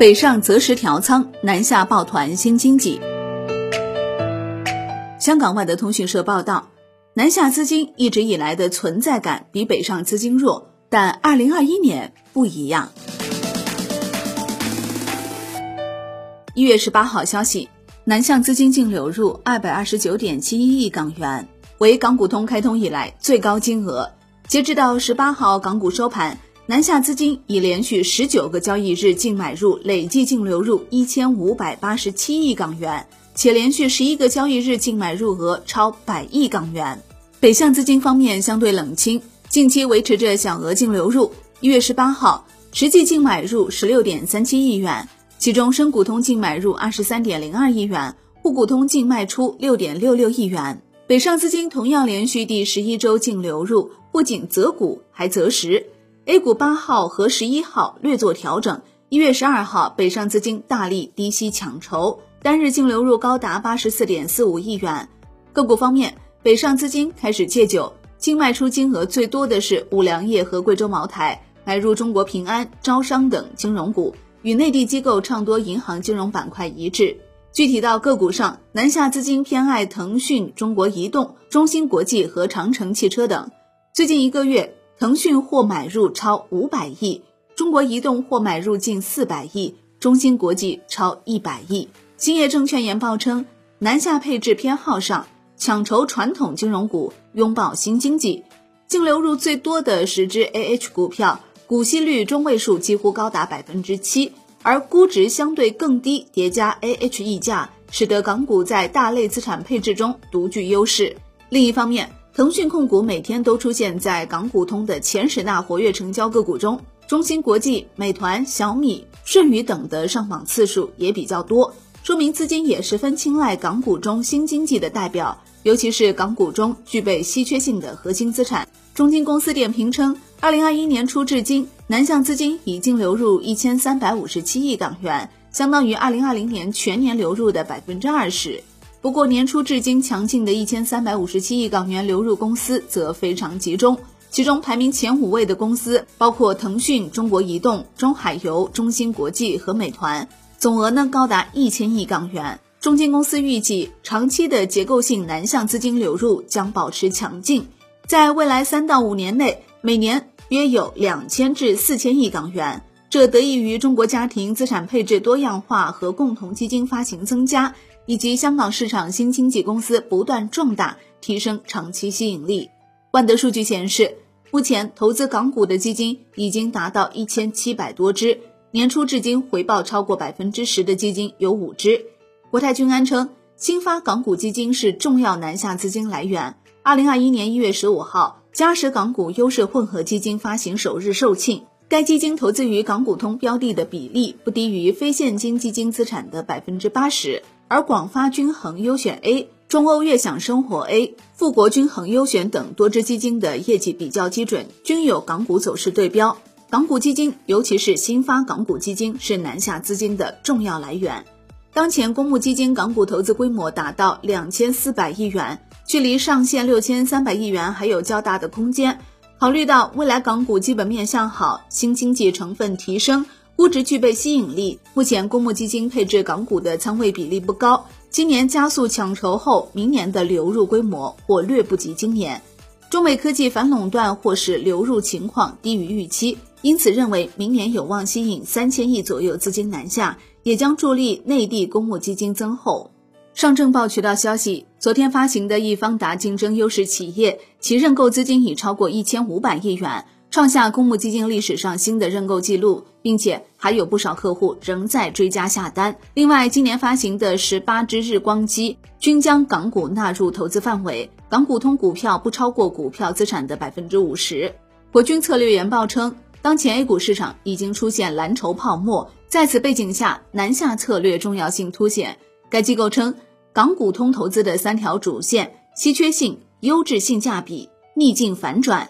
北上择时调仓，南下抱团新经济。香港外的通讯社报道，南下资金一直以来的存在感比北上资金弱，但二零二一年不一样。一月十八号消息，南向资金净流入二百二十九点七一亿港元，为港股通开通以来最高金额。截止到十八号港股收盘，南下资金已连续十九个交易日净买入，累计净流入一千五百八十七亿港元，且连续十一个交易日净买入额超百亿港元。北向资金方面相对冷清，近期维持着小额净流入。一月十八号，实际净买入十六点三七亿元。其中，深股通净买入二十三点零二亿元，沪股通净卖出六点六六亿元。北上资金同样连续第十一周净流入，不仅择股还择时。A 股八号和十一号略作调整。一月十二号，北上资金大力低吸抢筹，单日净流入高达八十四点四五亿元。个股方面，北上资金开始借酒，净卖出金额最多的是五粮液和贵州茅台，买入中国平安、招商等金融股。与内地机构唱多银行金融板块一致。具体到个股上，南下资金偏爱腾讯、中国移动、中芯国际和长城汽车等。最近一个月，腾讯或买入超五百亿，中国移动或买入近四百亿，中芯国际超一百亿。兴业证券研报称，南下配置偏好上，抢筹传统金融股，拥抱新经济。净流入最多的十只 A H 股票。股息率中位数几乎高达百分之七，而估值相对更低，叠加 A H 溢价，使得港股在大类资产配置中独具优势。另一方面，腾讯控股每天都出现在港股通的前十大活跃成交个股中，中芯国际、美团、小米、舜宇等的上榜次数也比较多，说明资金也十分青睐港股中新经济的代表，尤其是港股中具备稀缺性的核心资产。中金公司点评称。二零二一年初至今，南向资金已净流入一千三百五十七亿港元，相当于二零二零年全年流入的百分之二十。不过，年初至今强劲的一千三百五十七亿港元流入公司则非常集中，其中排名前五位的公司包括腾讯、中国移动、中海油、中芯国际和美团，总额呢高达一千亿港元。中金公司预计，长期的结构性南向资金流入将保持强劲，在未来三到五年内。每年约有两千至四千亿港元，这得益于中国家庭资产配置多样化和共同基金发行增加，以及香港市场新经济公司不断壮大，提升长期吸引力。万德数据显示，目前投资港股的基金已经达到一千七百多只，年初至今回报超过百分之十的基金有五只。国泰君安称，新发港股基金是重要南下资金来源。二零二一年一月十五号。嘉实港股优势混合基金发行首日售罄，该基金投资于港股通标的的比例不低于非现金基金资产的百分之八十，而广发均衡优选 A、中欧悦享生活 A、富国均衡优选等多只基金的业绩比较基准均有港股走势对标。港股基金，尤其是新发港股基金，是南下资金的重要来源。当前公募基金港股投资规模达到两千四百亿元。距离上限六千三百亿元还有较大的空间。考虑到未来港股基本面向好，新经济成分提升，估值具备吸引力，目前公募基金配置港股的仓位比例不高。今年加速抢筹后，明年的流入规模或略不及今年。中美科技反垄断或是流入情况低于预期，因此认为明年有望吸引三千亿左右资金南下，也将助力内地公募基金增厚。上证报渠道消息，昨天发行的易方达竞争优势企业，其认购资金已超过一千五百亿元，创下公募基金历史上新的认购记录，并且还有不少客户仍在追加下单。另外，今年发行的十八只日光机均将港股纳入投资范围，港股通股票不超过股票资产的百分之五十。国军策略研报称，当前 A 股市场已经出现蓝筹泡沫，在此背景下，南下策略重要性凸显。该机构称。港股通投资的三条主线：稀缺性、优质性价比、逆境反转。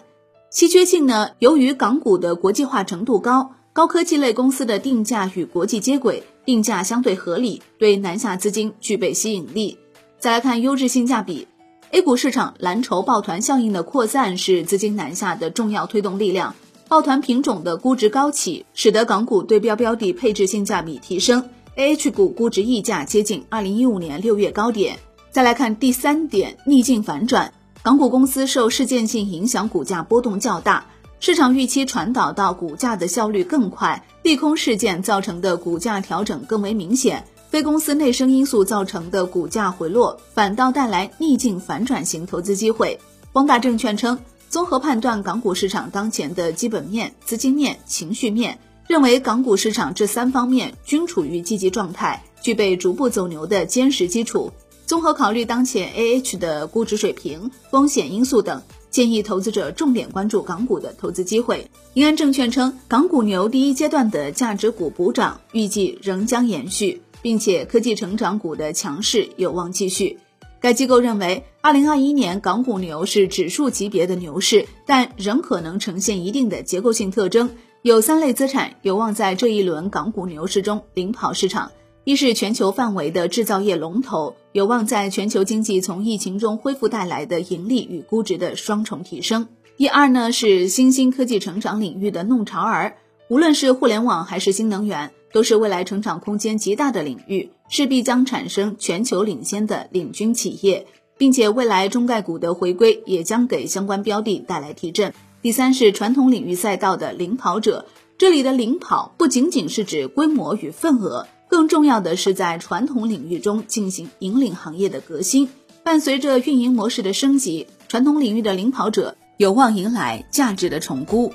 稀缺性呢，由于港股的国际化程度高，高科技类公司的定价与国际接轨，定价相对合理，对南下资金具备吸引力。再来看优质性价比，A 股市场蓝筹抱团效应的扩散是资金南下的重要推动力量。抱团品种的估值高企，使得港股对标标的配置性价比提升，A H 股估值溢价接近二零一五年六月高点。再来看第三点，逆境反转，港股公司受事件性影响，股价波动较大，市场预期传导到股价的效率更快，利空事件造成的股价调整更为明显。非公司内生因素造成的股价回落，反倒带来逆境反转型投资机会。光大证券称，综合判断港股市场当前的基本面、资金面、情绪面，认为港股市场这三方面均处于积极状态，具备逐步走牛的坚实基础。综合考虑当前 A H 的估值水平、风险因素等，建议投资者重点关注港股的投资机会。银安证券称，港股牛第一阶段的价值股补涨预计仍将延续。并且科技成长股的强势有望继续。该机构认为，二零二一年港股牛是指数级别的牛市，但仍可能呈现一定的结构性特征。有三类资产有望在这一轮港股牛市中领跑市场：一是全球范围的制造业龙头，有望在全球经济从疫情中恢复带来的盈利与估值的双重提升；第二呢是新兴科技成长领域的弄潮儿，无论是互联网还是新能源。都是未来成长空间极大的领域，势必将产生全球领先的领军企业，并且未来中概股的回归也将给相关标的带来提振。第三是传统领域赛道的领跑者，这里的领跑不仅仅是指规模与份额，更重要的是在传统领域中进行引领行业的革新。伴随着运营模式的升级，传统领域的领跑者有望迎来价值的重估。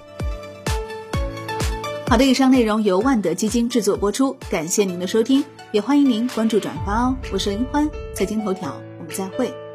好的，以上内容由万德基金制作播出，感谢您的收听，也欢迎您关注转发哦。我是林欢，财经头条，我们再会。